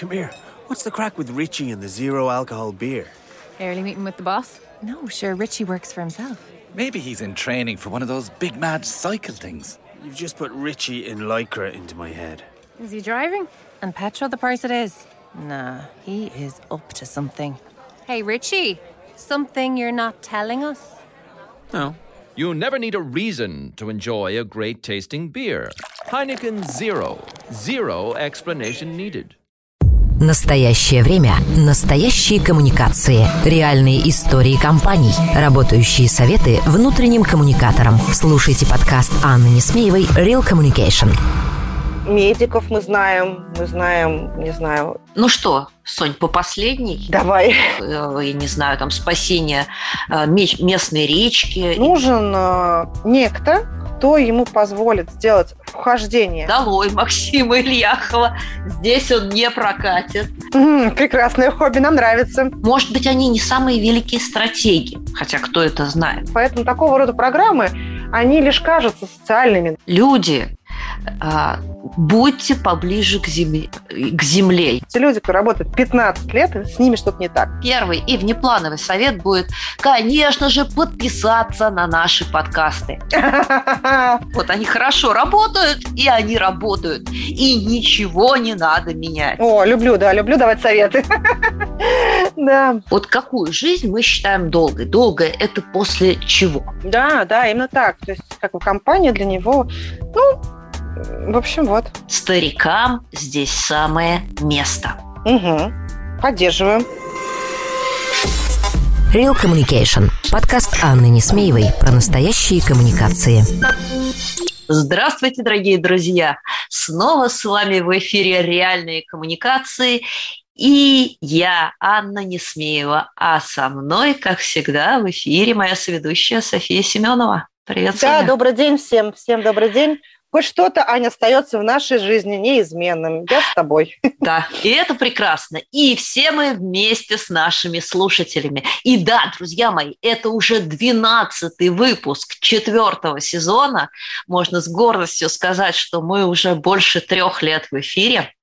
Come here. What's the crack with Richie and the zero alcohol beer? Early meeting with the boss? No, sure, Richie works for himself. Maybe he's in training for one of those big mad cycle things. You've just put Richie in Lycra into my head. Is he driving? And petrol the price it is? Nah, he is up to something. Hey, Richie. Something you're not telling us? No. You never need a reason to enjoy a great tasting beer. Heineken Zero. Zero explanation needed. Настоящее время. Настоящие коммуникации. Реальные истории компаний. Работающие советы внутренним коммуникаторам. Слушайте подкаст Анны Несмеевой «Real Communication». Медиков мы знаем, мы знаем, не знаю. Ну что, Сонь, по последней? Давай. Э, я не знаю, там спасение э, местной речки. Нужен э, некто, кто ему позволит сделать вхождение. Долой Максима Ильяхова. Здесь он не прокатит. М-м, прекрасное хобби, нам нравится. Может быть, они не самые великие стратеги, хотя кто это знает. Поэтому такого рода программы, они лишь кажутся социальными. Люди будьте поближе к земле, к земле. Те люди, кто работает 15 лет, с ними что-то не так. Первый и внеплановый совет будет, конечно же, подписаться на наши подкасты. Вот они хорошо работают, и они работают. И ничего не надо менять. О, люблю, да, люблю давать советы. Да. Вот какую жизнь мы считаем долгой? Долгая – это после чего? Да, да, именно так. То есть, как бы компания для него, ну, в общем, вот. Старикам здесь самое место. Угу. Поддерживаем. Real Communication. Подкаст Анны Несмеевой про настоящие коммуникации. Здравствуйте, дорогие друзья! Снова с вами в эфире «Реальные коммуникации». И я, Анна Несмеева, а со мной, как всегда, в эфире моя соведущая София Семенова. Привет, Да, Соня. добрый день всем. Всем добрый день. Хоть что-то, Аня, остается в нашей жизни неизменным. Я с тобой. Да, и это прекрасно. И все мы вместе с нашими слушателями. И да, друзья мои, это уже 12 выпуск четвертого сезона. Можно с гордостью сказать, что мы уже больше трех лет в эфире.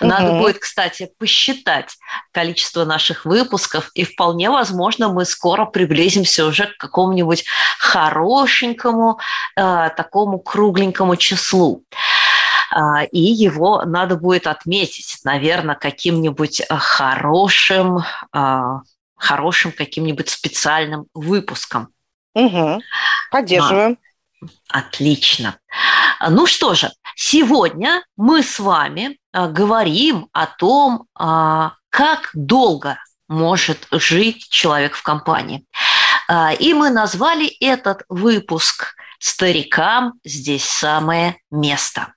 Надо Мгм. будет, кстати, посчитать количество наших выпусков, и вполне возможно, мы скоро приблизимся уже к какому-нибудь хорошенькому, э, такому кругленькому числу. А, И его надо будет отметить, наверное, каким-нибудь э, хорошим, а, хорошим каким-нибудь специальным выпуском. Угу. Поддерживаем. Отлично. Ну что же, сегодня мы с вами а, говорим о том, а, как долго может жить человек в компании. А, И мы назвали этот выпуск «Старикам здесь самое место».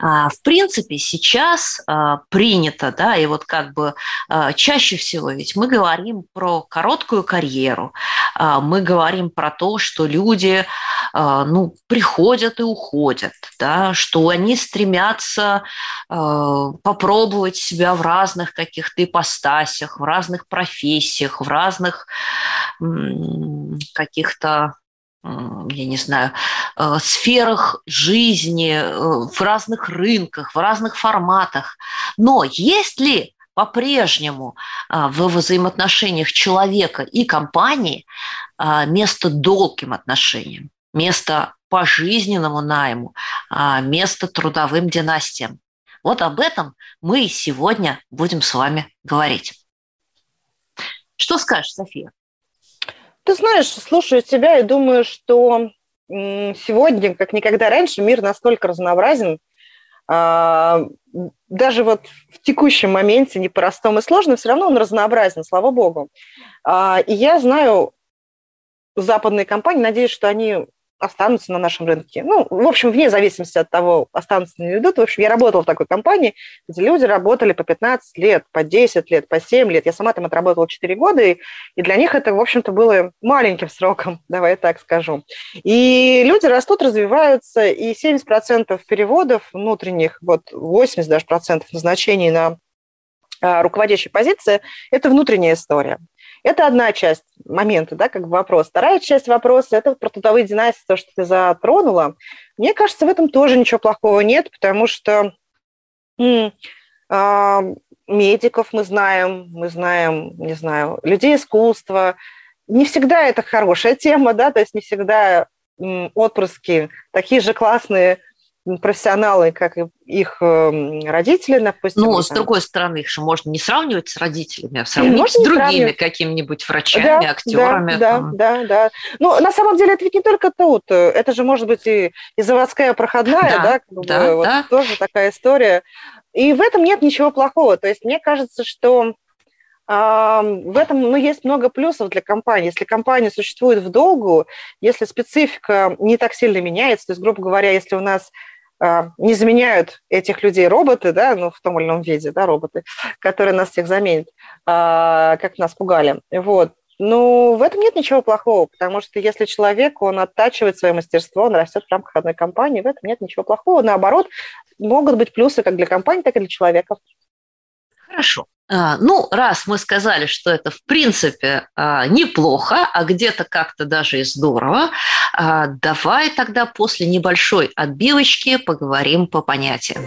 А, В принципе, сейчас а, принято, да, и вот как бы а, чаще всего ведь мы говорим про короткую карьеру, мы говорим про то, что люди ну, приходят и уходят, да, что они стремятся попробовать себя в разных каких-то ипостасях, в разных профессиях, в разных каких-то я не знаю, э, сферах жизни, э, в разных рынках, в разных форматах. Но есть ли по-прежнему а, в взаимоотношениях человека и компании место долгим отношениям, место пожизненному найму, место трудовым династиям? Вот об этом мы сегодня будем с вами говорить. Что скажешь, София? Ты знаешь, слушаю тебя и думаю, что сегодня, как никогда раньше, мир настолько разнообразен, а, даже вот в текущем моменте, непростом и сложном, все равно он разнообразен, слава богу. А, И я знаю западные компании, надеюсь, что они останутся на нашем рынке. Ну, в общем, вне зависимости от того, останутся или не идут. В общем, я работала в такой компании, где люди работали по 15 лет, по 10 лет, по 7 лет. Я сама там отработала 4 года, и, и для них это, в общем-то, было маленьким сроком, давай так скажу. И люди растут, развиваются, и 70% переводов внутренних, вот 80 даже процентов назначений на а, руководящей позиции – это внутренняя история. Это одна часть момента, да, как бы вопрос. Вторая часть вопроса – это про трудовые династии, то, что ты затронула. Мне кажется, в этом тоже ничего плохого нет, потому что м, а, медиков мы знаем, мы знаем, не знаю, людей искусства. Не всегда это хорошая тема, да, то есть не всегда отпрыски такие же классные профессионалы, как их эм, родители, допустим. Ну, с другой стороны, их же можно не сравнивать с родителями, а сравнить можно с другими какими-нибудь врачами, да, актерами. Да, да, да, да. Ну, на самом деле, это ведь не только тут. Это же может быть и, и заводская проходная, да, да, как да, бы, вот да. тоже такая история. И в этом нет ничего плохого. То есть мне кажется, что в этом ну, есть много плюсов для компании. Если компания существует в долгу, если специфика не так сильно меняется, то есть, грубо говоря, если у нас не заменяют этих людей роботы, да, ну, в том или ином виде, да, роботы, которые нас всех заменят, а, как нас пугали. Вот. Ну, в этом нет ничего плохого, потому что если человек, он оттачивает свое мастерство, он растет в рамках одной компании, в этом нет ничего плохого. Наоборот, могут быть плюсы как для компании, так и для человека. Хорошо. А, ну, раз мы сказали, что это в принципе а, неплохо, а где-то как-то даже и здорово, а, давай тогда после небольшой отбивочки поговорим по понятиям.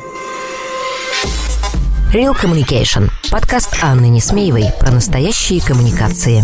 Real Communication. Подкаст Анны Несмеевой про настоящие коммуникации.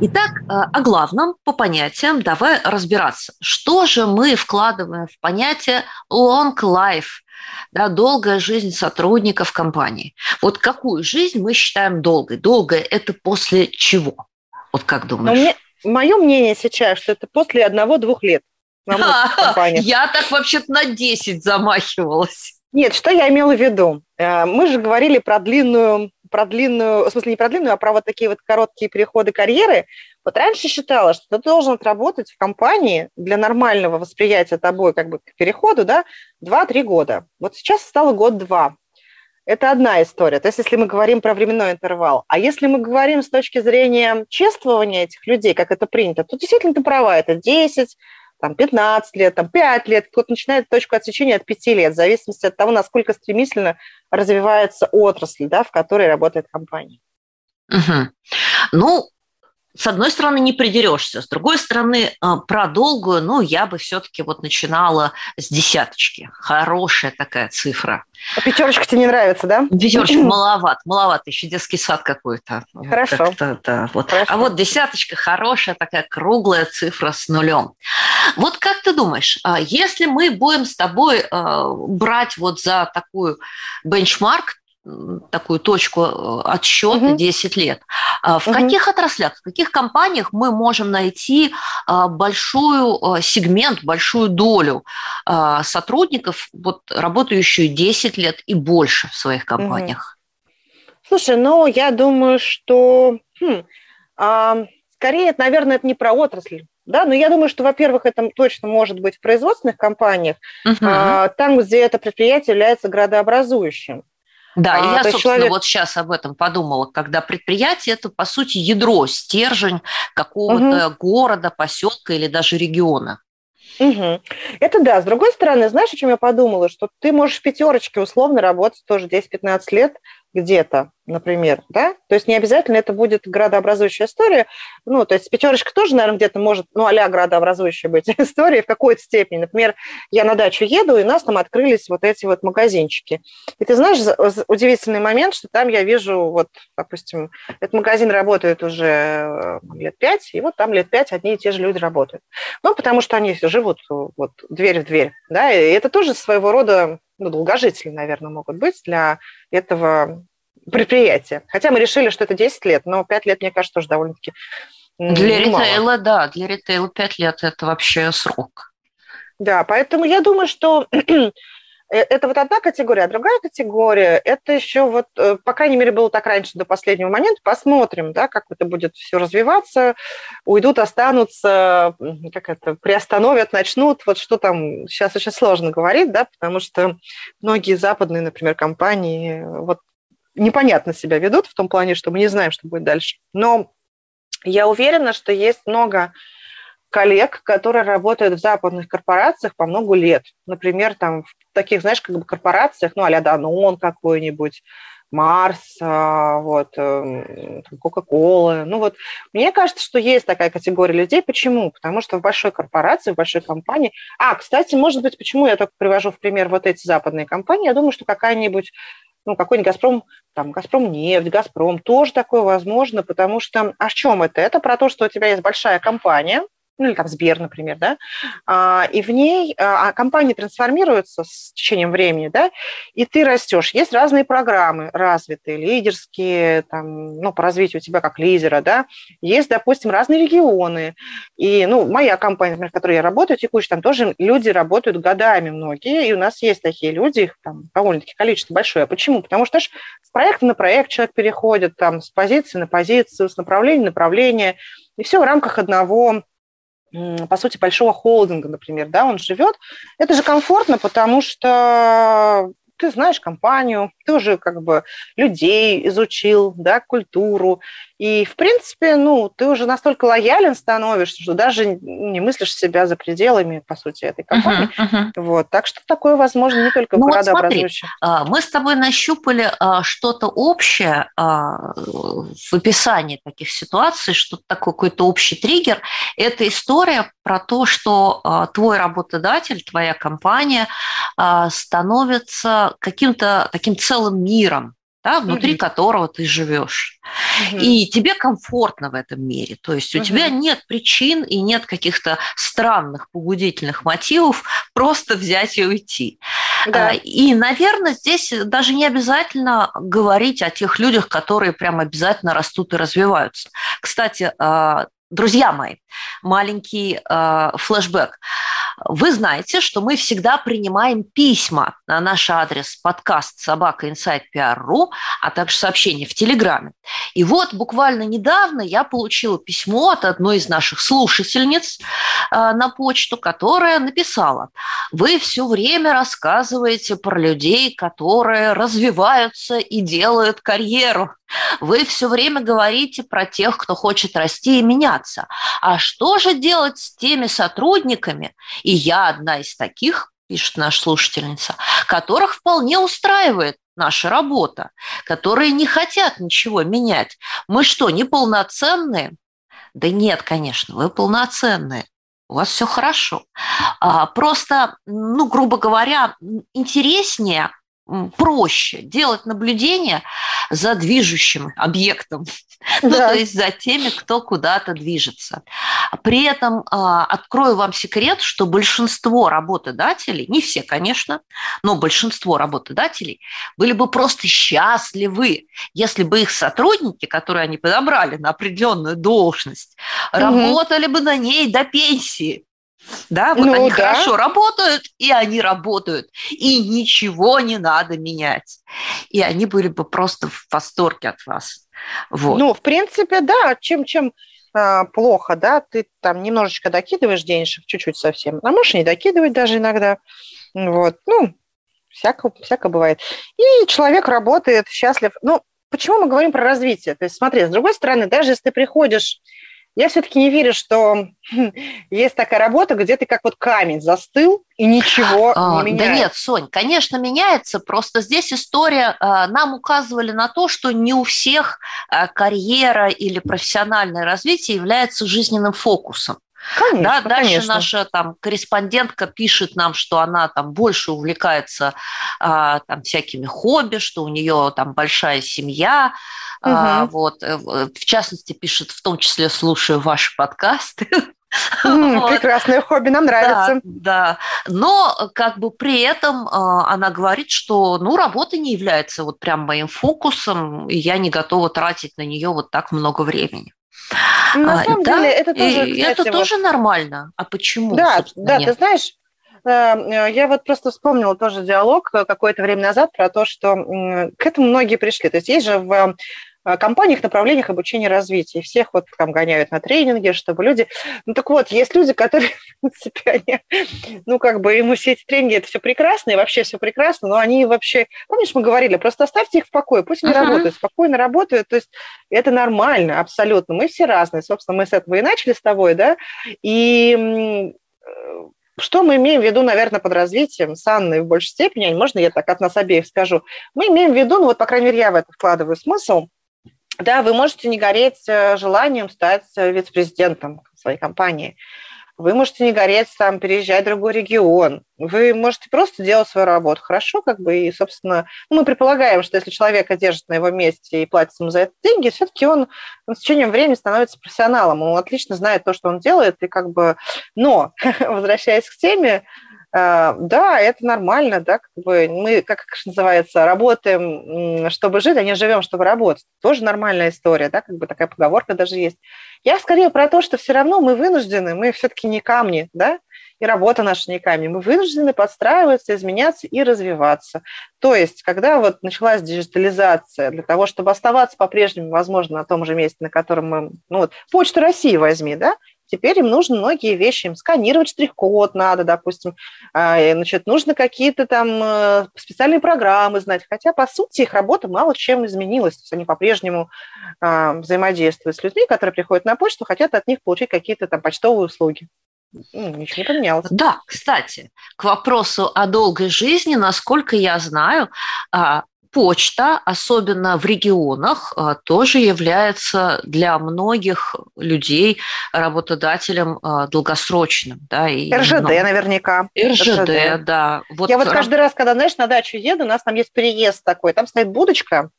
Итак, э, о главном по понятиям давай разбираться. Что же мы вкладываем в понятие long life, да, долгая жизнь сотрудников компании? Вот какую жизнь мы считаем долгой? Долгая – это после чего? Вот как думаешь? мне, мое мнение сейчас, что это после одного-двух лет. Я так вообще-то на 10 замахивалась. Нет, что я имела в виду? Э, мы же говорили про длинную про длинную, в смысле не про длинную, а про вот такие вот короткие переходы карьеры. Вот раньше считала, что ты должен отработать в компании для нормального восприятия тобой как бы к переходу, да, 2-3 года. Вот сейчас стало год-два. Это одна история. То есть, если мы говорим про временной интервал. А если мы говорим с точки зрения чествования этих людей, как это принято, то действительно ты права, это 10, там, 15 лет, там, 5 лет, кто-то начинает точку отсечения от 5 лет, в зависимости от того, насколько стремительно развивается отрасль, да, в которой работает компания. Угу. Ну, с одной стороны, не придерешься, с другой стороны, э, про долгую, ну, я бы все-таки вот начинала с десяточки. Хорошая такая цифра. А пятерочка тебе не нравится, да? Пятерочка маловат, маловат, еще детский сад какой-то. Хорошо. Да, вот. Хорошо. А вот десяточка хорошая, такая круглая цифра с нулем. Вот как ты думаешь, а если мы будем с тобой э, брать вот за такую бенчмарк, такую точку отсчета угу. 10 лет. А в угу. каких отраслях, в каких компаниях мы можем найти а, большую а, сегмент, большую долю сотрудников, вот, работающую 10 лет и больше в своих компаниях? Слушай, ну, я думаю, что хм, а, скорее, наверное, это не про отрасль. Да, но я думаю, что, во-первых, это точно может быть в производственных компаниях, угу. а, там, где это предприятие является градообразующим. Да, а, и я, собственно, человек... вот сейчас об этом подумала, когда предприятие это, по сути, ядро, стержень какого-то угу. города, поселка или даже региона. Угу. Это да. С другой стороны, знаешь, о чем я подумала? Что ты можешь в пятерочке условно работать тоже 10-15 лет, где-то, например, да, то есть не обязательно это будет градообразующая история, ну, то есть пятерочка тоже, наверное, где-то может, ну, а-ля градообразующая быть история в какой-то степени. Например, я на дачу еду, и у нас там открылись вот эти вот магазинчики. И ты знаешь, удивительный момент, что там я вижу, вот, допустим, этот магазин работает уже э, лет пять, и вот там лет пять одни и те же люди работают. Ну, потому что они живут вот дверь в дверь, да, и это тоже своего рода ну, долгожители, наверное, могут быть для этого предприятия. Хотя мы решили, что это 10 лет, но 5 лет, мне кажется, тоже довольно-таки Для немало. ритейла, да, для ритейла 5 лет – это вообще срок. Да, поэтому я думаю, что это вот одна категория, а другая категория, это еще вот, э, по крайней мере, было так раньше до последнего момента, посмотрим, да, как это будет все развиваться, уйдут, останутся, как это, приостановят, начнут, вот что там, сейчас очень сложно говорить, да, потому что многие западные, например, компании, вот непонятно себя ведут в том плане, что мы не знаем, что будет дальше. Но я уверена, что есть много коллег, которые работают в западных корпорациях по много лет. Например, там в таких, знаешь, как бы корпорациях, ну, а-ля Данон какой-нибудь, Марс, а, вот, эм, Кока-Кола. Ну вот, мне кажется, что есть такая категория людей. Почему? Потому что в большой корпорации, в большой компании... А, кстати, может быть, почему я только привожу в пример вот эти западные компании? Я думаю, что какая-нибудь ну, какой-нибудь «Газпром», там, «Газпром» нефть, «Газпром», тоже такое возможно, потому что, а в чем это? Это про то, что у тебя есть большая компания, ну или там Сбер, например, да, а, и в ней а, а компания трансформируется с течением времени, да, и ты растешь. Есть разные программы развитые, лидерские, там, ну, по развитию тебя как лидера, да, есть, допустим, разные регионы, и, ну, моя компания, например, в которой я работаю, текущая, там тоже люди работают годами многие, и у нас есть такие люди, их там довольно-таки количество большое. Почему? Потому что, знаешь, с проекта на проект человек переходит, там, с позиции на позицию, с направления на направление, и все в рамках одного по сути, большого холдинга, например, да, он живет, это же комфортно, потому что ты знаешь компанию, ты уже как бы людей изучил, да, культуру, и, в принципе, ну, ты уже настолько лоялен становишься, что даже не мыслишь себя за пределами, по сути, этой компании. Uh-huh, uh-huh. Вот, так что такое возможно не только ну, в городообразующих. Вот смотри, мы с тобой нащупали а, что-то общее а, в описании таких ситуаций, что-то такой какой-то общий триггер. Это история про то, что а, твой работодатель, твоя компания становится каким-то таким целым миром, да, внутри mm-hmm. которого ты живешь. Mm-hmm. И тебе комфортно в этом мире. То есть у mm-hmm. тебя нет причин и нет каких-то странных побудительных мотивов просто взять и уйти. Да. А, и, наверное, здесь даже не обязательно говорить о тех людях, которые прям обязательно растут и развиваются. Кстати, а, друзья мои, маленький э, флешбэк. Вы знаете, что мы всегда принимаем письма на наш адрес подкаст собака inside.pr.ru, а также сообщения в Телеграме. И вот буквально недавно я получила письмо от одной из наших слушательниц э, на почту, которая написала, вы все время рассказываете про людей, которые развиваются и делают карьеру. Вы все время говорите про тех, кто хочет расти и меняться. А что же делать с теми сотрудниками, и я одна из таких, пишет наша слушательница, которых вполне устраивает наша работа, которые не хотят ничего менять. Мы что, неполноценные? Да нет, конечно, вы полноценные. У вас все хорошо. А, просто, ну, грубо говоря, интереснее проще делать наблюдение за движущим объектом, да. ну, то есть за теми, кто куда-то движется. При этом а, открою вам секрет, что большинство работодателей, не все, конечно, но большинство работодателей были бы просто счастливы, если бы их сотрудники, которые они подобрали на определенную должность, угу. работали бы на ней до пенсии. Да, вот ну, они да. хорошо работают, и они работают, и ничего не надо менять. И они были бы просто в восторге от вас. Вот. Ну, в принципе, да, чем, чем а, плохо, да, ты там немножечко докидываешь денежек, чуть-чуть совсем, а можешь не докидывать даже иногда. Вот, ну, всяко, всяко бывает. И человек работает счастлив. Ну, почему мы говорим про развитие? То есть, смотри, с другой стороны, даже если ты приходишь я все-таки не верю, что есть такая работа, где ты как вот камень застыл и ничего а, не меняется. Да нет, Сонь, конечно, меняется. Просто здесь история а, нам указывали на то, что не у всех а, карьера или профессиональное развитие является жизненным фокусом. Конечно, да, дальше конечно. наша там корреспондентка пишет нам, что она там больше увлекается а, там всякими хобби, что у нее там большая семья, Угу. А, вот, э, в частности, пишет, в том числе слушаю ваши подкасты. Mm, вот. Прекрасное хобби, нам нравится. Да, да, но как бы при этом она говорит, что ну, работа не является вот прям моим фокусом, и я не готова тратить на нее вот так много времени. На а, самом да, деле это тоже, кстати, это вот... тоже нормально. А почему? Да, да, нет? ты знаешь, э, я вот просто вспомнила тоже диалог какое-то время назад про то, что к этому многие пришли. То есть есть же в Э, компаниях, направлениях обучения и развития. Всех вот там гоняют на тренинги, чтобы люди... Ну так вот, есть люди, которые, в принципе, они, ну как бы ему все эти тренинги, это все прекрасно, и вообще все прекрасно, но они вообще... Помнишь, мы говорили, просто оставьте их в покое, пусть они uh-huh. работают, спокойно работают, то есть это нормально, абсолютно. Мы все разные, собственно, мы с этого и начали с тобой, да, и что мы имеем в виду, наверное, под развитием с Анной в большей степени, можно я так от нас обеих скажу, мы имеем в виду, ну вот, по крайней мере, я в это вкладываю смысл, да, вы можете не гореть э, желанием стать э, вице-президентом своей компании. Вы можете не гореть там, переезжать в другой регион. Вы можете просто делать свою работу хорошо, как бы, и, собственно, ну, мы предполагаем, что если человека держит на его месте и платит ему за это деньги, все-таки он с течением времени становится профессионалом. Он отлично знает то, что он делает, и как бы... Но, возвращаясь к теме, да, это нормально, да, как бы мы, как называется, работаем, чтобы жить, а не живем, чтобы работать. Тоже нормальная история, да, как бы такая поговорка даже есть. Я скорее про то, что все равно мы вынуждены, мы все-таки не камни, да, и работа наша не камни. Мы вынуждены подстраиваться, изменяться и развиваться. То есть, когда вот началась диджитализация, для того, чтобы оставаться по-прежнему, возможно, на том же месте, на котором мы, ну вот, Почту России возьми, да, Теперь им нужно многие вещи, им сканировать штрих-код надо, допустим, а, значит, нужно какие-то там э, специальные программы знать, хотя, по сути, их работа мало чем изменилась, то есть они по-прежнему а, взаимодействуют с людьми, которые приходят на почту, хотят от них получить какие-то там почтовые услуги. Ну, ничего не поменялось. Да, кстати, к вопросу о долгой жизни, насколько я знаю, а, почта, особенно в регионах, а, тоже является для многих людей работодателем а, долгосрочным. Да, и РЖД много... наверняка. РЖД, РЖД. да. Вот Я вот каждый раз, когда, знаешь, на дачу еду, у нас там есть переезд такой, там стоит будочка,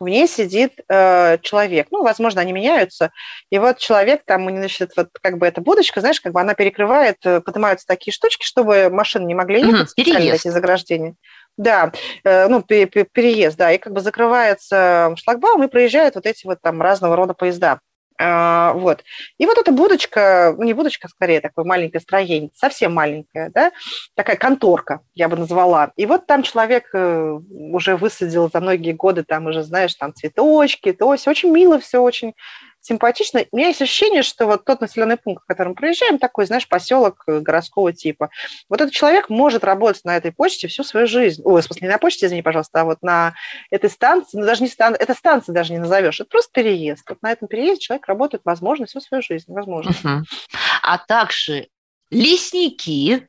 в ней сидит э, человек. Ну, возможно, они меняются. И вот человек там, значит, вот как бы эта будочка, знаешь, как бы она перекрывает, э, поднимаются такие штучки, чтобы машины не могли ехать, угу, специально эти заграждения. Да, э, ну, переезд, да, и как бы закрывается шлагбаум, и проезжают вот эти вот там разного рода поезда. А, вот. И вот эта будочка, ну, не будочка, скорее, такое маленькое строение, совсем маленькое, да, такая конторка, я бы назвала. И вот там человек э, уже высадил за многие годы, там уже, знаешь, там цветочки, то есть очень мило все, очень симпатично. У меня есть ощущение, что вот тот населенный пункт, в котором проезжаем, такой, знаешь, поселок э, городского типа. Вот этот человек может работать на этой почте всю свою жизнь. Ой, в смысле, не на почте, извини, пожалуйста, а вот на этой станции, ну, даже не стан... это станция даже не назовешь, это просто переезд. Вот на этом переезде человек работает, возможно, всю свою жизнь, возможно. Угу. А также лесники,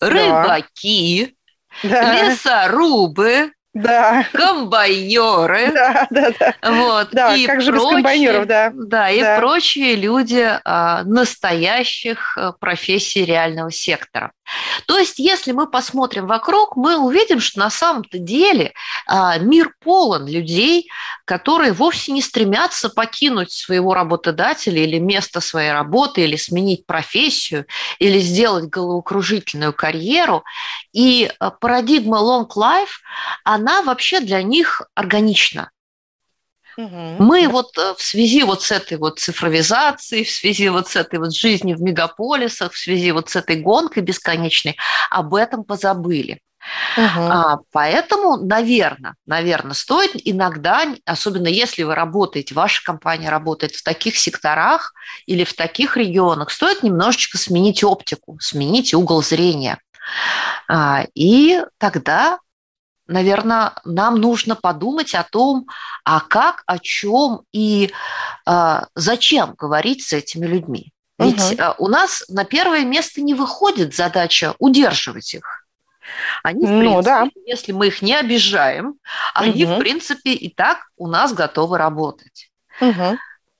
рыбаки, да. лесорубы, да. комбайнеры. Да, да, да. Вот. Да, и как же прочие, без комбайнеров, да. Да, и да. прочие люди а, настоящих а, профессий реального сектора. То есть, если мы посмотрим вокруг, мы увидим, что на самом-то деле а, мир полон людей, которые вовсе не стремятся покинуть своего работодателя или место своей работы, или сменить профессию, или сделать головокружительную карьеру. И а, парадигма long life, она вообще для них органична. Мы вот э, в связи вот с этой вот цифровизацией, в связи вот с этой вот жизнью в мегаполисах, в связи вот с этой гонкой бесконечной, об этом позабыли. Угу. А, поэтому, наверное, наверное, стоит иногда, особенно если вы работаете, ваша компания работает в таких секторах или в таких регионах, стоит немножечко сменить оптику, сменить угол зрения. А, и тогда наверное, нам нужно подумать о том, а как, о чем и э, зачем говорить с этими людьми. Ведь угу. у нас на первое место не выходит задача удерживать их. Они, в ну, принципе, да. если мы их не обижаем, они, угу. в принципе, и так у нас готовы работать. Угу.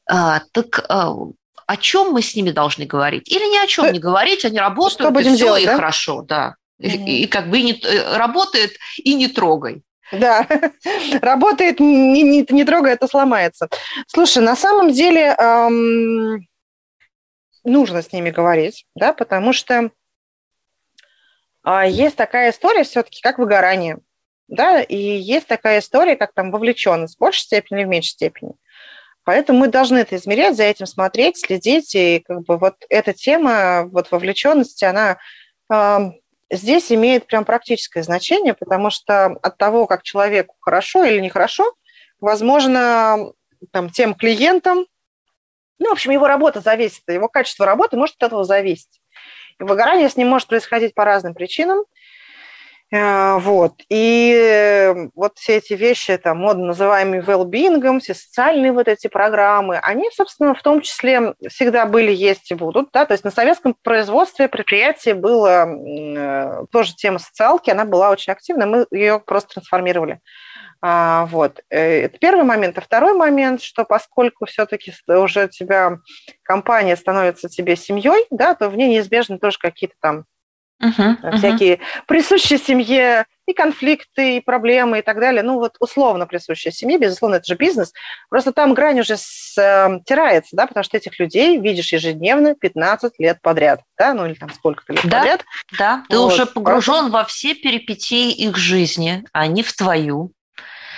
А, так а, о чем мы с ними должны говорить? Или ни о чем э, не говорить, они работают, и все, делать, и да? хорошо, да. И, и как бы не, э, работает и не трогай. Да, работает, не, не, не трогай, это сломается. Слушай, на самом деле эм, нужно с ними говорить, да, потому что э, есть такая история все-таки, как выгорание, да, и есть такая история, как там вовлеченность в большей степени или в меньшей степени. Поэтому мы должны это измерять, за этим смотреть, следить, и как бы вот эта тема вот вовлеченности, она здесь имеет прям практическое значение, потому что от того, как человеку хорошо или нехорошо, возможно, там, тем клиентам, ну, в общем, его работа зависит, его качество работы может от этого зависеть. И выгорание с ним может происходить по разным причинам. Э, вот. И вот все эти вещи, там, модно называемые well-being, все социальные вот эти программы, они, собственно, в том числе всегда были, есть и будут. Да? То есть на советском производстве предприятия было э, тоже тема социалки, она была очень активна, мы ее просто трансформировали. А, вот. Э, это первый момент. А второй момент, что поскольку все-таки уже тебя компания становится тебе семьей, да, то в ней неизбежно тоже какие-то там uh-huh, всякие uh-huh. присущие семье и конфликты, и проблемы, и так далее. Ну, вот условно присущие семье, безусловно, это же бизнес. Просто там грань уже стирается, да, потому что этих людей видишь ежедневно 15 лет подряд, да, ну или там сколько-то лет да, подряд. Да, ты вот. уже погружен во все перипетии их жизни, а не в твою.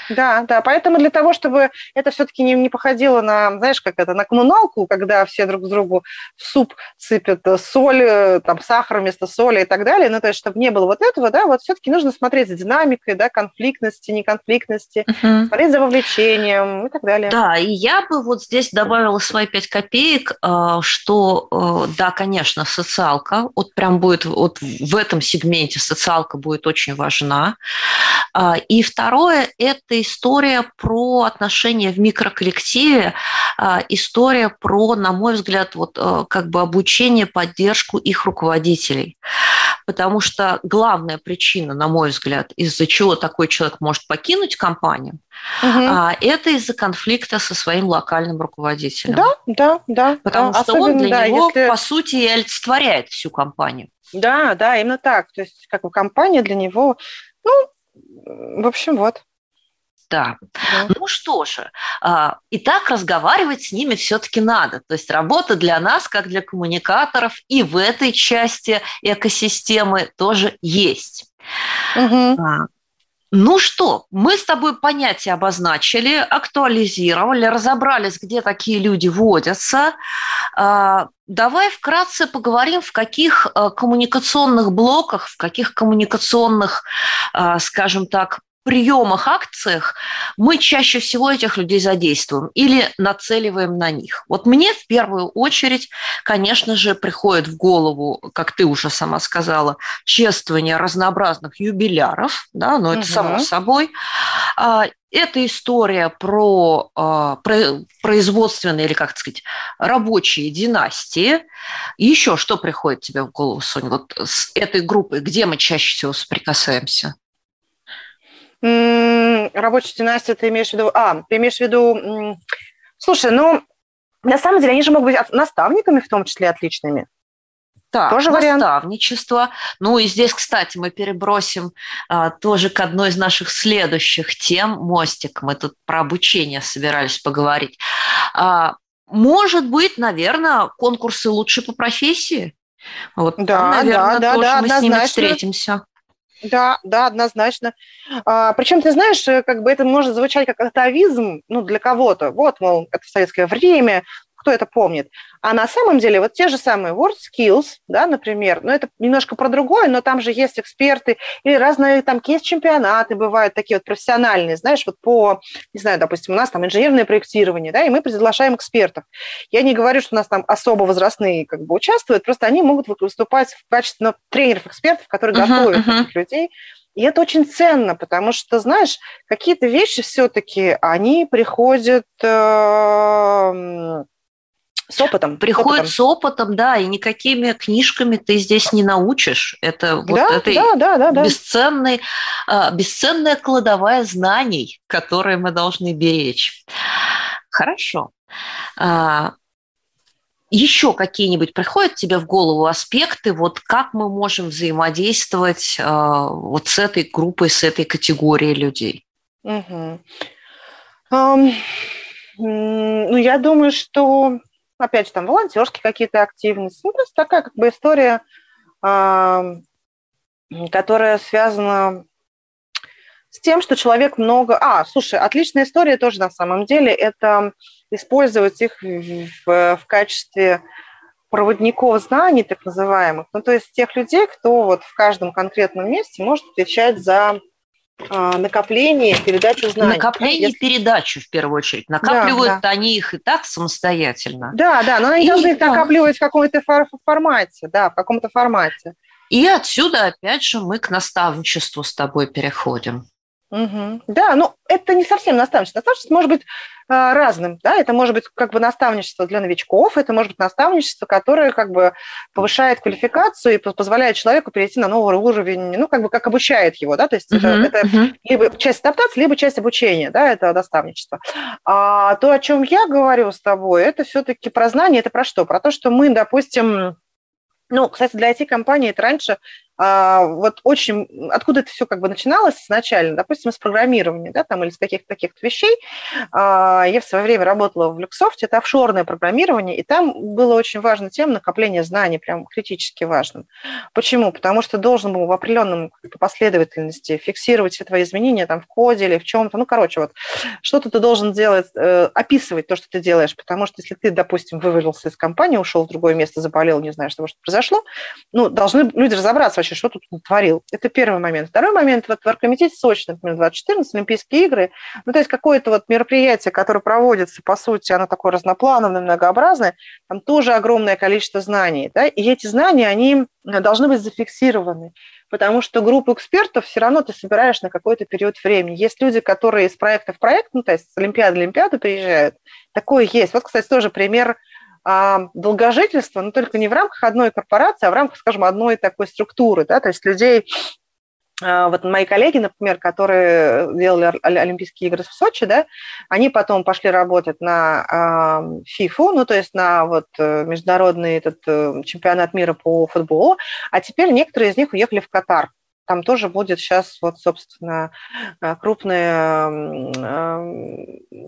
Да, да, поэтому для того, чтобы это все-таки не, не походило на, знаешь, как это, на коммуналку, когда все друг с другу в суп сыпят соль, э, там, сахар вместо соли и так далее, ну, то есть, чтобы не было вот этого, да, вот все-таки нужно смотреть за динамикой, да, конфликтности, неконфликтности, uh-huh. смотреть за вовлечением и так далее. Да, и я бы вот здесь добавила свои пять копеек, э, что, э, да, конечно, социалка, вот прям будет, вот в этом сегменте социалка будет очень важна. А, и второе – это история про отношения в микроколлективе, а, история про, на мой взгляд, вот э, как бы обучение, поддержку их руководителей. Потому что главная причина, на мой взгляд, из-за чего такой человек может покинуть компанию, угу. это из-за конфликта со своим локальным руководителем. Да, да, да. Потому да. что он для да, него, если... по сути, и олицетворяет всю компанию. Да, да, именно так. То есть, как бы компания для него, ну, в общем, вот. Да. да. Ну что же, а, и так разговаривать с ними все-таки надо. То есть работа для нас, как для коммуникаторов, и в этой части экосистемы тоже есть. Угу. Ну что, мы с тобой понятия обозначили, актуализировали, разобрались, где такие люди водятся. А, давай вкратце поговорим, в каких коммуникационных блоках, в каких коммуникационных, скажем так, приемах, акциях мы чаще всего этих людей задействуем или нацеливаем на них. Вот мне в первую очередь, конечно же, приходит в голову, как ты уже сама сказала, чествование разнообразных юбиляров, да, но это угу. само собой. А, это история про, а, про производственные или, как сказать, рабочие династии. еще что приходит тебе в голову, Соня, вот с этой группой, где мы чаще всего соприкасаемся? Рабочая династия, ты имеешь в виду... А, ты имеешь в виду... Слушай, ну, на самом деле, они же могут быть наставниками в том числе отличными. Так, тоже наставничество. Вариант. Ну и здесь, кстати, мы перебросим а, тоже к одной из наших следующих тем, мостик. Мы тут про обучение собирались поговорить. А, может быть, наверное, конкурсы лучше по профессии. Вот, да, наверное, да, тоже да, мы однозначно. с ними встретимся. Да, да, однозначно. А, причем, ты знаешь, э, как бы это может звучать как атовизм, ну, для кого-то. Вот, мол, это советское время, кто это помнит. А на самом деле вот те же самые Word Skills, да, например, ну это немножко про другое, но там же есть эксперты или разные там кейс-чемпионаты бывают такие вот профессиональные, знаешь, вот по, не знаю, допустим, у нас там инженерное проектирование, да, и мы приглашаем экспертов. Я не говорю, что у нас там особо возрастные как бы участвуют, просто они могут выступать в качестве ну, тренеров-экспертов, которые uh-huh, готовят uh-huh. этих людей. И это очень ценно, потому что, знаешь, какие-то вещи все-таки, они приходят э, с опытом. Приходит с опытом. с опытом, да, и никакими книжками ты здесь не научишь. Это вот да, этой да, да, да, да. Бесценной, а, бесценная кладовая знаний, которые мы должны беречь. Хорошо. А, еще какие-нибудь приходят тебе в голову аспекты, вот как мы можем взаимодействовать а, вот с этой группой, с этой категорией людей? Угу. Um, ну, я думаю, что опять же, там волонтерские какие-то активности. Ну, просто такая как бы история, которая связана с тем, что человек много... А, слушай, отличная история тоже на самом деле. Это использовать их в, в качестве проводников знаний, так называемых, ну, то есть тех людей, кто вот в каждом конкретном месте может отвечать за накопление, передачу знаний. Накопление и передачу, в первую очередь. Накапливают да, да. они их и так самостоятельно. Да, да, но они и, должны их да. накапливать в каком-то формате, да, в каком-то формате. И отсюда, опять же, мы к наставничеству с тобой переходим. Угу. Да, ну это не совсем наставничество. Наставничество может быть э, разным, да, это может быть как бы наставничество для новичков, это может быть наставничество, которое как бы повышает квалификацию и позволяет человеку перейти на новый уровень, ну как бы как обучает его, да, то есть угу, это, это угу. либо часть адаптации, либо часть обучения, да, это наставничество. А то, о чем я говорю с тобой, это все-таки про знание, это про что? Про то, что мы, допустим, ну, кстати, для IT-компании это раньше вот очень, откуда это все как бы начиналось изначально, допустим, с программирования, да, там, или с каких-то таких вещей. А, я в свое время работала в Люксофте, это офшорное программирование, и там было очень важно тем накопление знаний, прям критически важным. Почему? Потому что должен был в определенном последовательности фиксировать все твои изменения там в коде или в чем-то, ну, короче, вот что-то ты должен делать, э, описывать то, что ты делаешь, потому что если ты, допустим, вывалился из компании, ушел в другое место, заболел, не знаешь того, что произошло, ну, должны люди разобраться вообще, вообще, что тут творил. Это первый момент. Второй момент, вот в Оргкомитете Сочи, например, 2014, Олимпийские игры, ну, то есть какое-то вот мероприятие, которое проводится, по сути, оно такое разноплановое, многообразное, там тоже огромное количество знаний, да, и эти знания, они должны быть зафиксированы, потому что группу экспертов все равно ты собираешь на какой-то период времени. Есть люди, которые из проекта в проект, ну, то есть с Олимпиады в Олимпиаду приезжают, такое есть. Вот, кстати, тоже пример а, долгожительство, но только не в рамках одной корпорации, а в рамках, скажем, одной такой структуры, да, то есть людей, а, вот мои коллеги, например, которые делали Олимпийские игры в Сочи, да, они потом пошли работать на ФИФУ, ну, то есть на вот э, международный этот э, чемпионат мира по футболу, а теперь некоторые из них уехали в Катар там тоже будет сейчас вот, собственно, э, крупное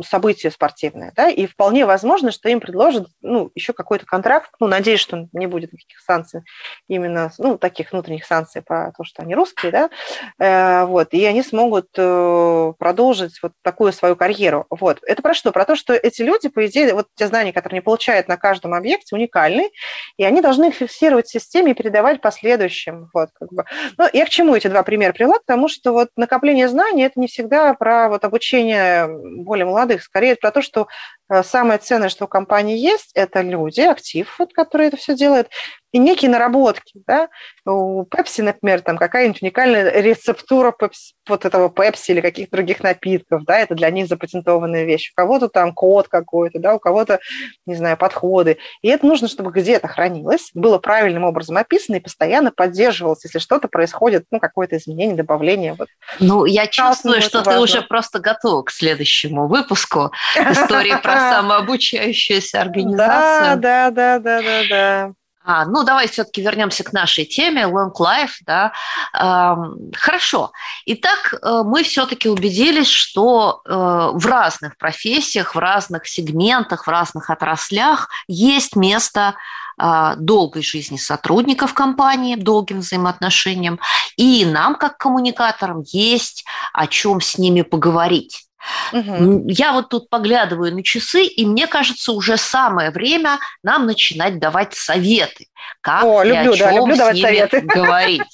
событие спортивное, да, и вполне возможно, что им предложат, ну, еще какой-то контракт, ну, надеюсь, что не будет никаких санкций именно, ну, таких внутренних санкций по то, что они русские, да, э, вот, и они смогут э, продолжить вот такую свою карьеру, вот. Это про что? Про то, что эти люди, по идее, вот те знания, которые они получают на каждом объекте, уникальны, и они должны их фиксировать в системе и передавать последующим, вот, как бы. Ну, я к чему почему эти два примера привела? Потому что вот накопление знаний – это не всегда про вот обучение более молодых, скорее это про то, что э, самое ценное, что у компании есть, это люди, актив, вот, которые это все делают, и некие наработки. Да? У Pepsi, например, там какая-нибудь уникальная рецептура Pepsi, вот этого Pepsi или каких-то других напитков, да, это для них запатентованная вещь. У кого-то там код какой-то, да, у кого-то, не знаю, подходы. И это нужно, чтобы где-то хранилось, было правильным образом описано и постоянно поддерживалось, если что-то происходит, ну, какое-то изменение, добавление. Вот. Ну, я чувствую, что ты уже просто готов к следующему выпуску истории про самообучающуюся организацию. Да, да, да, да, да, да. А, ну, давай все-таки вернемся к нашей теме, long life, да. Эм, хорошо. Итак, э, мы все-таки убедились, что э, в разных профессиях, в разных сегментах, в разных отраслях есть место э, долгой жизни сотрудников компании, долгим взаимоотношениям, и нам, как коммуникаторам, есть о чем с ними поговорить. Угу. Я вот тут поглядываю на часы, и мне кажется, уже самое время нам начинать давать советы, как О, люблю, и о чем да, люблю давать советы. говорить.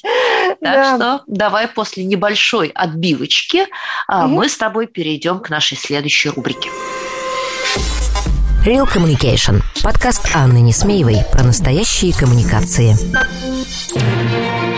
Так что давай после небольшой отбивочки мы с тобой перейдем к нашей следующей рубрике. Real Communication. Подкаст Анны Несмеевой про настоящие коммуникации.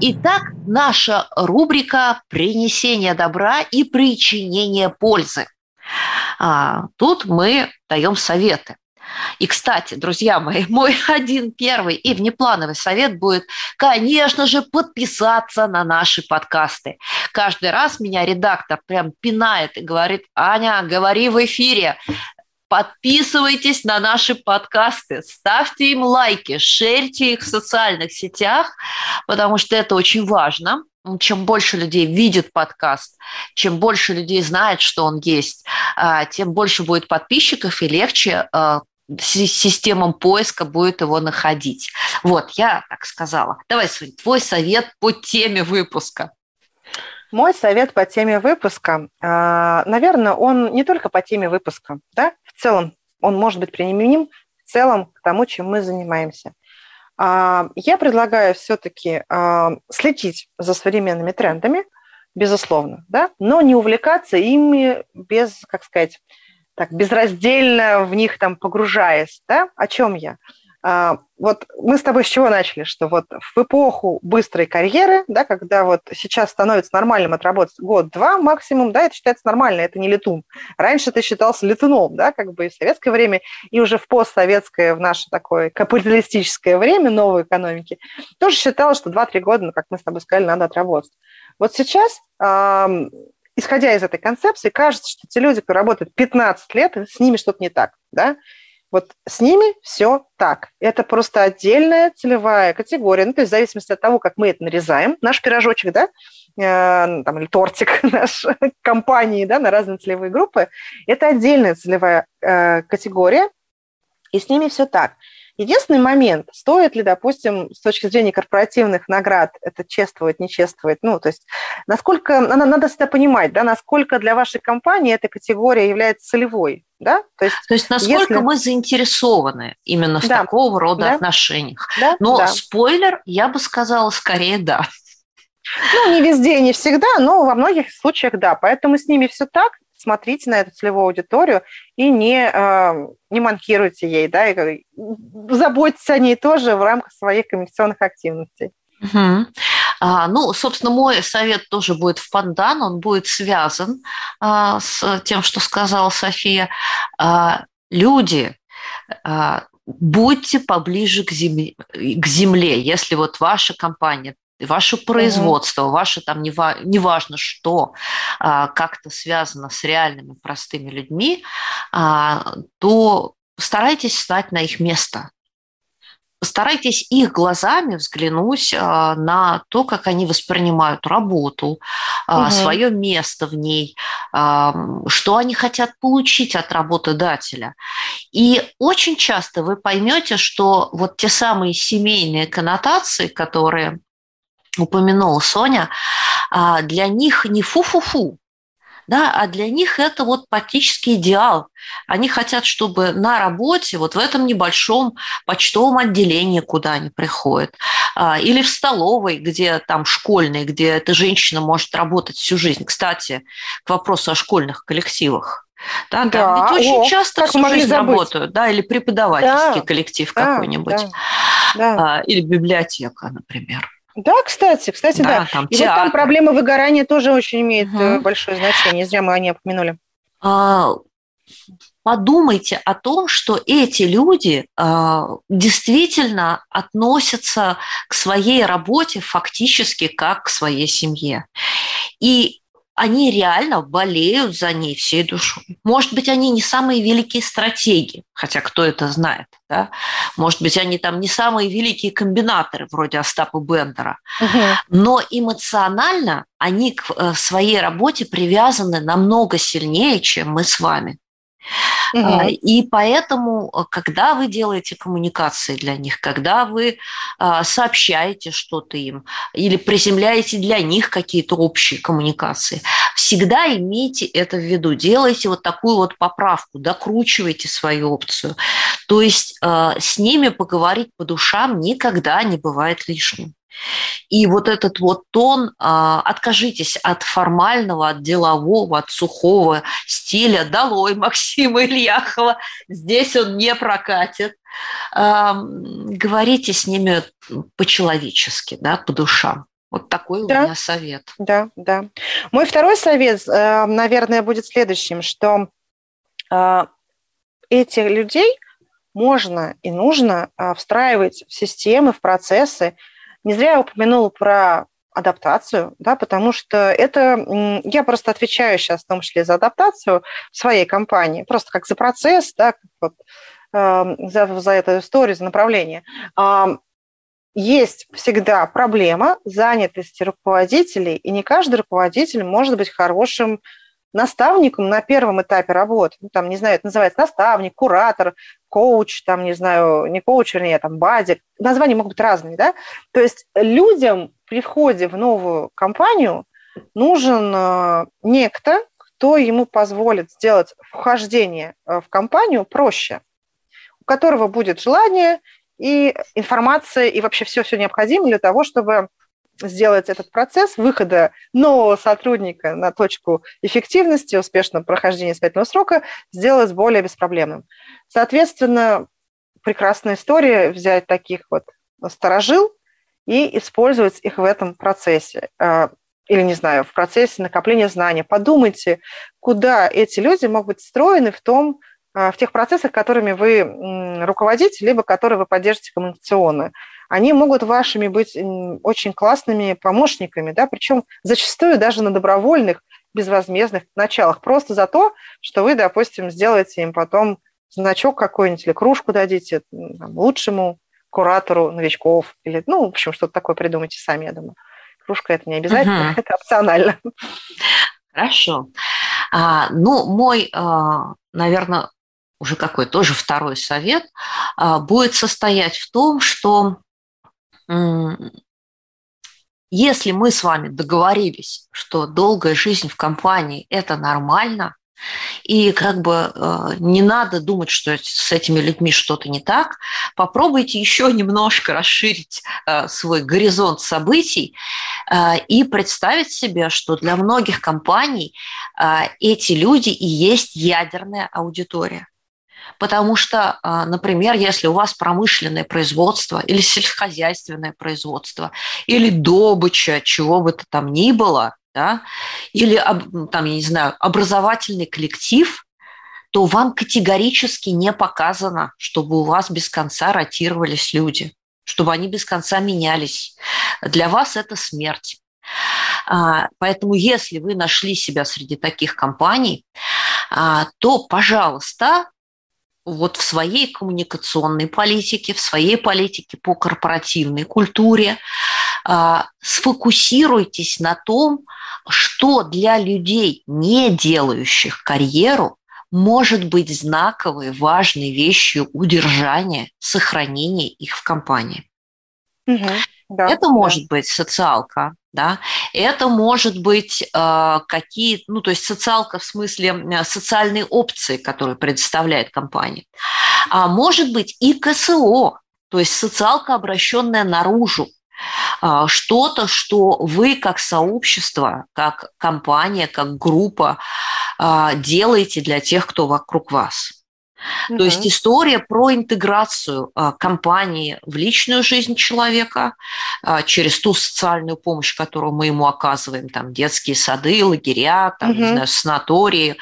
Итак, наша рубрика «Принесение добра и причинение пользы». А, тут мы даем советы. И, кстати, друзья мои, мой один первый и внеплановый совет будет, конечно же, подписаться на наши подкасты. Каждый раз меня редактор прям пинает и говорит, Аня, говори в эфире. Подписывайтесь на наши подкасты, ставьте им лайки, шерьте их в социальных сетях, потому что это очень важно. Чем больше людей видит подкаст, чем больше людей знает, что он есть, а, тем больше будет подписчиков и легче а, системам поиска будет его находить. Вот, я так сказала. Давай, Сонь, твой совет по теме выпуска. Мой совет по теме выпуска, а, наверное, он не только по теме выпуска, да, в целом он может быть применим в целом к тому, чем мы занимаемся. А, я предлагаю все-таки а, следить за современными трендами, безусловно, да, но не увлекаться ими без, как сказать, так безраздельно в них там погружаясь, да, о чем я? А, вот мы с тобой с чего начали, что вот в эпоху быстрой карьеры, да, когда вот сейчас становится нормальным отработать год-два максимум, да, это считается нормально, это не летун. Раньше ты считался летуном, да, как бы и в советское время, и уже в постсоветское, в наше такое капиталистическое время новой экономики, тоже считалось, что 2-3 года, ну, как мы с тобой сказали, надо отработать. Вот сейчас исходя из этой концепции, кажется, что те люди, которые работают 15 лет, с ними что-то не так, да, вот с ними все так. Это просто отдельная целевая категория. Ну, то есть в зависимости от того, как мы это нарезаем, наш пирожочек, да, э, там, или тортик нашей компании, да, на разные целевые группы, это отдельная целевая э, категория, и с ними все так. Единственный момент, стоит ли, допустим, с точки зрения корпоративных наград это чествовать, не чествовать, ну, то есть насколько, надо, надо всегда понимать, да, насколько для вашей компании эта категория является целевой, да? То есть, то есть насколько если... мы заинтересованы именно в да. такого рода да. отношениях. Да. Но да. спойлер, я бы сказала, скорее да. Ну, не везде не всегда, но во многих случаях да. Поэтому с ними все так смотрите на эту целевую аудиторию и не, э, не манкируйте ей, да, и заботьтесь о ней тоже в рамках своих коммуникационных активностей. Угу. А, ну, собственно, мой совет тоже будет в пандан, он будет связан а, с тем, что сказала София. А, люди, а, будьте поближе к земле, к земле, если вот ваша компания ваше производство, угу. ваше там неважно не важно что а, как-то связано с реальными простыми людьми, а, то старайтесь стать на их место. Постарайтесь их глазами взглянуть а, на то, как они воспринимают работу, угу. свое место в ней, что они хотят получить от работодателя. И очень часто вы поймете, что вот те самые семейные коннотации, которые упомянула Соня, а, для них не фу-фу-фу, да, а для них это вот практически идеал. Они хотят, чтобы на работе, вот в этом небольшом почтовом отделении, куда они приходят, а, или в столовой, где там школьный, где эта женщина может работать всю жизнь. Кстати, к вопросу о школьных коллективах. Да, да. Там ведь очень О, часто всю жизнь забыть. работают, да, или преподавательский да, коллектив да, какой-нибудь, да, да. А, или библиотека, например. Да, кстати, кстати, да. да. Там и театр. вот там проблема выгорания тоже очень имеет угу. большое значение. Зря мы о ней упомянули. А, подумайте о том, что эти люди а, действительно относятся к своей работе фактически как к своей семье. И они реально болеют за ней всей душой. Может быть, они не самые великие стратеги, хотя кто это знает, да? Может быть, они там не самые великие комбинаторы, вроде Остапа Бендера. Угу. Но эмоционально они к э, своей работе привязаны намного сильнее, чем мы с вами. Угу. И поэтому, э, когда вы делаете коммуникации для них, когда вы а, сообщаете что-то им или приземляете для них какие-то общие коммуникации, всегда имейте это в виду. Делайте вот такую вот поправку, докручивайте свою опцию. То есть а, с ними поговорить по душам никогда не бывает лишним. И вот этот вот тон, а, откажитесь от формального, от делового, от сухого стиля. Долой Максима Ильяхова, здесь он не прокатит. Говорите с ними по-человечески, да, по душам. Вот такой да, у меня совет. Да, да. Мой второй совет, э, наверное, будет следующим, что э, этих людей можно и нужно э, встраивать в системы, в процессы, не зря я упомянула про адаптацию, да, потому что это, я просто отвечаю сейчас в том числе за адаптацию в своей компании, просто как за процесс, да, вот, э, за, за эту историю, за направление. Э, есть всегда проблема занятости руководителей, и не каждый руководитель может быть хорошим наставником на первом этапе работы. Ну, там, не знаю, это называется наставник, куратор, коуч, там, не знаю, не коуч, вернее, там, бадик. Названия могут быть разные, да? То есть людям при входе в новую компанию нужен э, некто, кто ему позволит сделать вхождение э, в компанию проще, у которого будет желание и информация, и вообще все-все необходимое для того, чтобы сделать этот процесс выхода нового сотрудника на точку эффективности, успешного прохождения испытательного срока сделать более беспроблемным. Соответственно, прекрасная история взять таких вот сторожил и использовать их в этом процессе а, или, не знаю, в процессе накопления знаний. Подумайте, куда эти люди могут быть встроены в том, а, в тех процессах, которыми вы руководите, либо которые вы поддержите коммуникационно они могут вашими быть очень классными помощниками, да, причем зачастую даже на добровольных, безвозмездных началах, просто за то, что вы, допустим, сделаете им потом значок какой-нибудь или кружку дадите там, лучшему куратору новичков, или, ну, в общем, что-то такое придумайте сами, я думаю. Кружка это не обязательно, uh-huh. это опционально. Хорошо. А, ну, мой, а, наверное, уже какой тоже второй совет а, будет состоять в том, что если мы с вами договорились, что долгая жизнь в компании – это нормально, и как бы э, не надо думать, что с этими людьми что-то не так. Попробуйте еще немножко расширить э, свой горизонт событий э, и представить себе, что для многих компаний эти люди и есть ядерная аудитория. Потому что, а, например, если у вас промышленное производство или сельскохозяйственное производство, или добыча, чего бы то там ни было, да, или, там, я не знаю, образовательный коллектив, то вам категорически не показано, чтобы у вас без конца ротировались люди, чтобы они без конца менялись. Для вас это смерть. А, поэтому если вы нашли себя среди таких компаний, а, то, пожалуйста, вот в своей коммуникационной политике, в своей политике по корпоративной культуре а, сфокусируйтесь на том, что для людей, не делающих карьеру, может быть знаковой, важной вещью удержания, сохранения их в компании. Угу, да, Это да. может быть социалка, да, это может быть э, какие, ну, то есть социалка в смысле социальные опции, которые предоставляет компания. А может быть и КСО, то есть социалка, обращенная наружу, э, что-то, что вы как сообщество, как компания, как группа э, делаете для тех, кто вокруг вас. Угу. То есть история про интеграцию а, компании в личную жизнь человека а, через ту социальную помощь, которую мы ему оказываем, там детские сады, лагеря, там, угу. не знаю, санатории,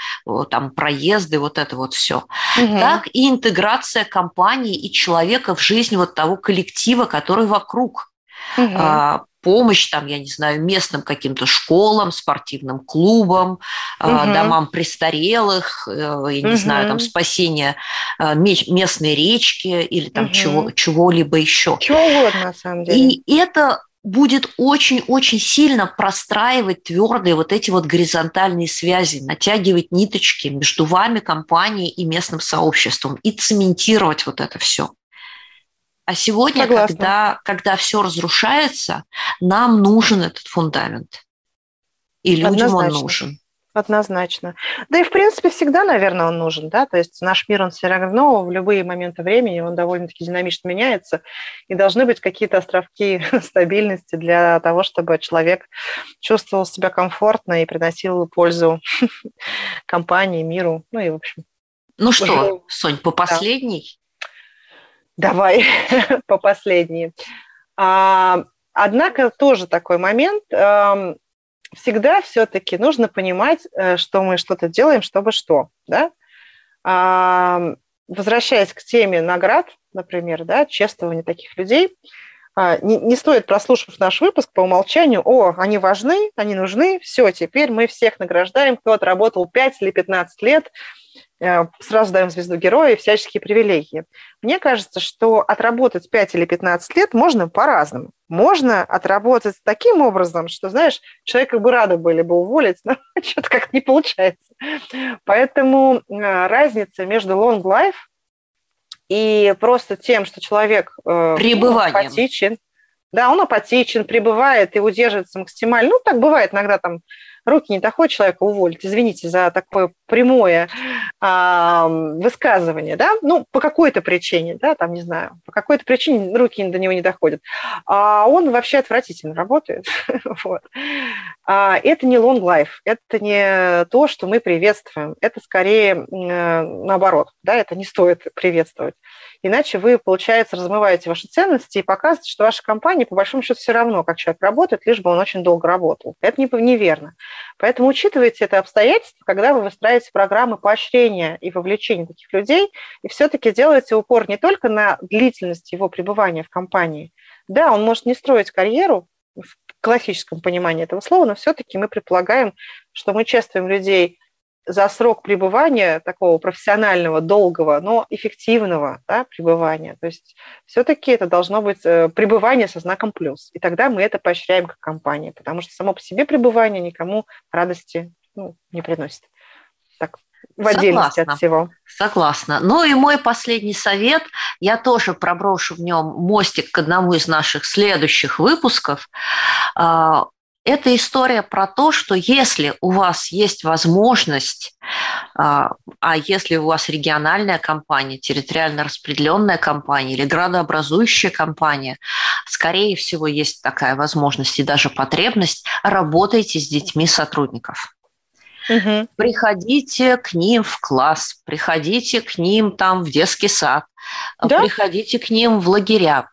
там проезды, вот это вот все. Угу. Так и интеграция компании и человека в жизнь вот того коллектива, который вокруг. Угу помощь, там, я не знаю, местным каким-то школам, спортивным клубам, угу. домам престарелых, э, я не угу. знаю, там, спасение э, местной речки или там угу. чего, чего-либо еще. Чего угодно, на самом деле. И это будет очень-очень сильно простраивать твердые вот эти вот горизонтальные связи, натягивать ниточки между вами, компанией и местным сообществом и цементировать вот это все. А сегодня, когда, когда все разрушается, нам нужен этот фундамент. И людям Однозначно. он нужен. Однозначно. Да и, в принципе, всегда, наверное, он нужен, да, то есть наш мир, он все равно в любые моменты времени, он довольно-таки динамично меняется, и должны быть какие-то островки стабильности для того, чтобы человек чувствовал себя комфортно и приносил пользу компании, миру, ну и, в общем. Ну что, Сонь, по последней? Давай по последней. А, однако тоже такой момент. А, всегда все-таки нужно понимать, э, что мы что-то делаем, чтобы что. Да? Возвращаясь к теме наград, например, да, чествования таких людей, не, не стоит, прослушав наш выпуск по умолчанию, о, они важны, они нужны, все, теперь мы всех награждаем, кто отработал 5 или 15 лет, э, сразу даем звезду героя и всяческие привилегии. Мне кажется, что отработать 5 или 15 лет можно по-разному. Можно отработать таким образом, что, знаешь, человека бы рады были бы уволить, но что-то как-то не получается. Поэтому э, разница между long life и просто тем, что человек э, апатичен, да, он апатичен, пребывает и удерживается максимально. Ну, так бывает иногда там руки не доходят человека уволить. Извините за такое прямое а, высказывание, да, ну, по какой-то причине, да, там, не знаю, по какой-то причине руки до него не доходят. А он вообще отвратительно работает. вот. А, это не long life, это не то, что мы приветствуем, это скорее наоборот, да, это не стоит приветствовать. Иначе вы, получается, размываете ваши ценности и показываете, что ваша компания, по большому счету, все равно, как человек работает, лишь бы он очень долго работал. Это неверно. Поэтому учитывайте это обстоятельство, когда вы выстраиваете программы поощрения и вовлечения таких людей, и все-таки делаете упор не только на длительность его пребывания в компании. Да, он может не строить карьеру классическом понимании этого слова, но все-таки мы предполагаем, что мы чествуем людей за срок пребывания такого профессионального, долгого, но эффективного да, пребывания. То есть все-таки это должно быть э, пребывание со знаком плюс. И тогда мы это поощряем как компания, потому что само по себе пребывание никому радости ну, не приносит. Так, в отдельности Согласна. от всего. Согласна. Ну и мой последний совет, я тоже проброшу в нем мостик к одному из наших следующих выпусков. А, это история про то, что если у вас есть возможность, а, а если у вас региональная компания, территориально распределенная компания или градообразующая компания, скорее всего, есть такая возможность и даже потребность, работайте с детьми сотрудников. Угу. Приходите к ним в класс, приходите к ним там в детский сад, да? приходите к ним в лагеря.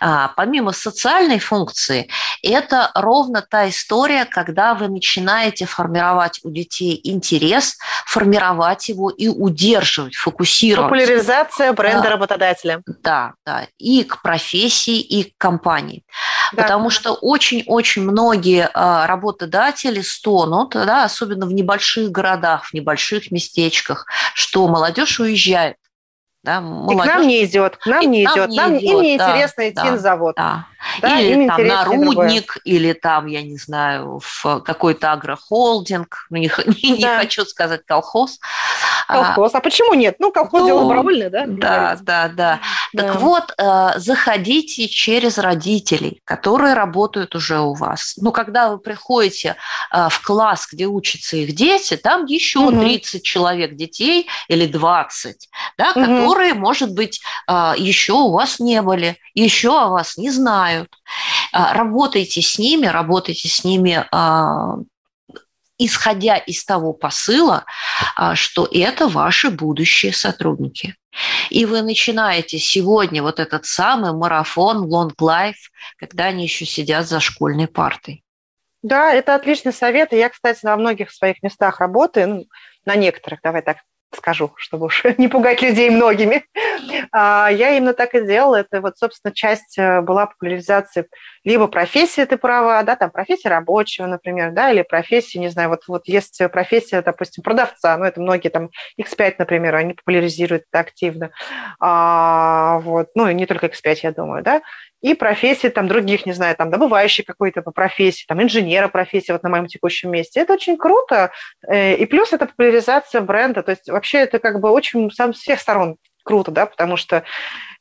А, помимо социальной функции, это ровно та история, когда вы начинаете формировать у детей интерес, формировать его и удерживать, фокусировать. Популяризация бренда да. работодателя. Да, да, и к профессии, и к компании. Да. Потому что очень-очень многие а, работодатели стонут, да, особенно в небольших городах, в небольших местечках, что молодежь уезжает. Да, молодежь. И к нам не идет, к нам и не идет, нам, идет, им не да, интересно идти да, на завод. Да. Да, или там на рудник, или там, я не знаю, в какой-то агрохолдинг, ну, не, не, да. не хочу сказать колхоз. Колхоз, а, а почему нет? Ну, колхоз ну, дело добровольное, да? Да, да, да, да. Так вот, э, заходите через родителей, которые работают уже у вас. Ну, когда вы приходите э, в класс, где учатся их дети, там еще угу. 30 человек детей или 20, да, угу. которые, может быть, э, еще у вас не были, еще о вас не знают. А, работайте с ними, работайте с ними а, исходя из того посыла, а, что это ваши будущие сотрудники. И вы начинаете сегодня вот этот самый марафон Long Life, когда они еще сидят за школьной партой. Да, это отличный совет. И я, кстати, на многих своих местах работаю, ну, на некоторых, давай так скажу, чтобы уж не пугать людей многими. А, я именно так и делала. Это вот, собственно, часть э, была популяризации либо профессии ты права, да, там профессия рабочего, например, да, или профессия, не знаю, вот, вот есть профессия, допустим, продавца, ну, это многие там X5, например, они популяризируют это активно, а, вот, ну, и не только X5, я думаю, да, и профессии там других, не знаю, там добывающий какой-то по профессии, там инженера профессии вот на моем текущем месте. Это очень круто. Э, и плюс это популяризация бренда. То есть вообще это как бы очень сам с всех сторон круто, да, потому что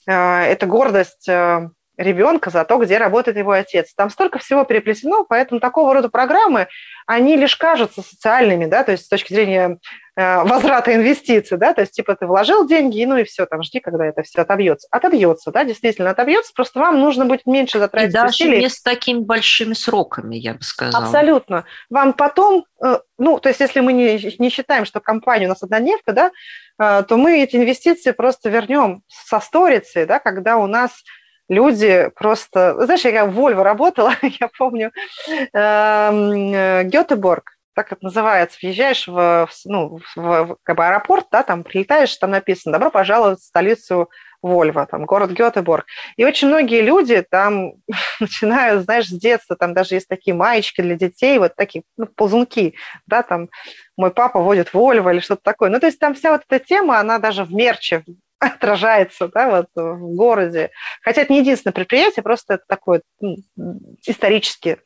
э, это гордость э, ребенка за то, где работает его отец. Там столько всего переплетено, поэтому такого рода программы, они лишь кажутся социальными, да, то есть с точки зрения э, возврата инвестиций, да, то есть типа ты вложил деньги, ну и все, там жди, когда это все отобьется. Отобьется, да, действительно отобьется, просто вам нужно будет меньше затратить и даже усилий. не с такими большими сроками, я бы сказала. Абсолютно. Вам потом, э, ну, то есть если мы не, не считаем, что компания у нас однодневка, да, э, то мы эти инвестиции просто вернем со сторицей, да, когда у нас люди просто... Знаешь, я в Вольво работала, я помню, эм, Гетеборг, так это называется, въезжаешь в, ну, в, в как бы аэропорт, да, там прилетаешь, там написано «Добро пожаловать в столицу Вольво, там, город Гетеборг. И очень многие люди там начинают, знаешь, с детства, там даже есть такие маечки для детей, вот такие, ну, ползунки, да, там, мой папа водит Вольво или что-то такое. Ну, то есть там вся вот эта тема, она даже в мерче отражается, да, вот в городе. Хотя это не единственное предприятие, просто это такое ну, исторически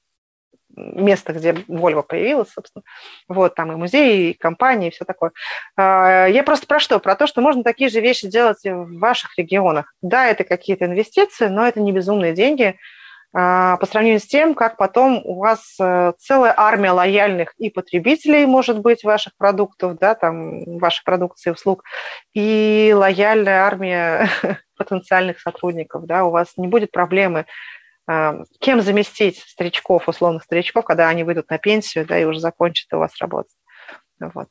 место, где Volvo появилась, собственно. Вот, там и музей, и компании, и все такое. А, я просто про что? Про то, что можно такие же вещи делать в ваших регионах. Да, это какие-то инвестиции, но это не безумные деньги по сравнению с тем, как потом у вас э, целая армия лояльных и потребителей, может быть, ваших продуктов, да, там, вашей продукции, услуг, и лояльная армия потенциальных сотрудников, да, у вас не будет проблемы а, кем заместить старичков, условных старичков, когда они выйдут на пенсию, да, и уже закончат у вас работать. Вот.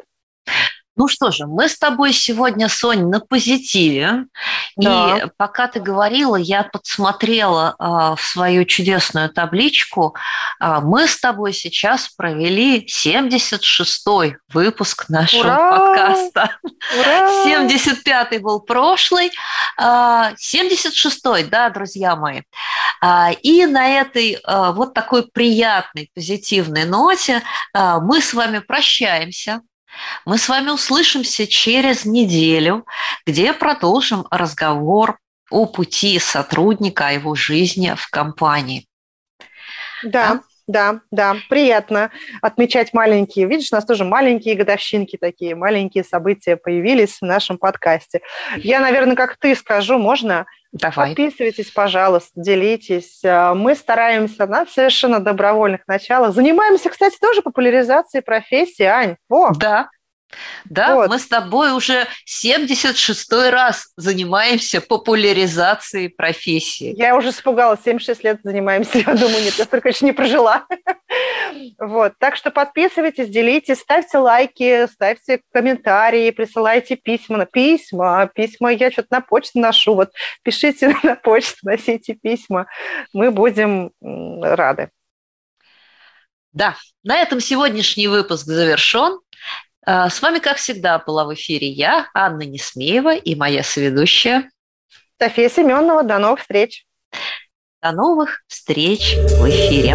Ну что же, мы с тобой сегодня, Сонь, на позитиве. Да. И пока ты говорила, я подсмотрела э, в свою чудесную табличку. Э, мы с тобой сейчас провели 76-й выпуск нашего Ура! подкаста. Ура! 75-й был прошлый, э, а, 76-й, да, друзья мои. Э, и на этой э, вот такой приятной, позитивной ноте э, мы с вами прощаемся. Мы с вами услышимся через неделю, где продолжим разговор о пути сотрудника, о его жизни в компании. Да, да, да, приятно отмечать маленькие. Видишь, у нас тоже маленькие годовщинки такие, маленькие события появились в нашем подкасте. Я, наверное, как ты скажу, можно? Давай. Подписывайтесь, пожалуйста, делитесь. А, мы стараемся на совершенно добровольных началах. Занимаемся, кстати, тоже популяризацией профессии, Ань. О. Да, да, вот. мы с тобой уже 76-й раз занимаемся популяризацией профессии. Я уже испугалась, 76 лет занимаемся. Я думаю, нет, я столько еще не прожила. Вот, так что подписывайтесь, делитесь, ставьте лайки, ставьте комментарии, присылайте письма. Письма, письма я что-то на почту ношу. Вот пишите на почту, носите письма. Мы будем рады. Да, на этом сегодняшний выпуск завершен. А, с вами, как всегда, была в эфире я, Анна Несмеева, и моя соведущая София Семенова. До новых встреч! До новых встреч в эфире.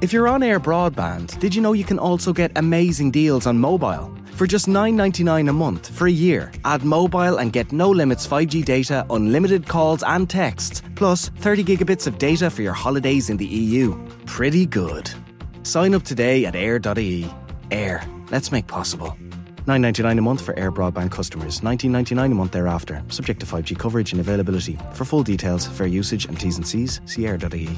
If you're on air broadband, did you know you can also get amazing deals on mobile? For just $9.99 a month for a year, add mobile and get no limits 5G data, unlimited calls and texts, plus 30 gigabits of data for your holidays in the EU. Pretty good. Sign up today at air.ie. Air, let's make possible. 9.99 a month for air broadband customers, 19.99 a month thereafter, subject to 5G coverage and availability. For full details, fair usage and T's and C's, see air.ie.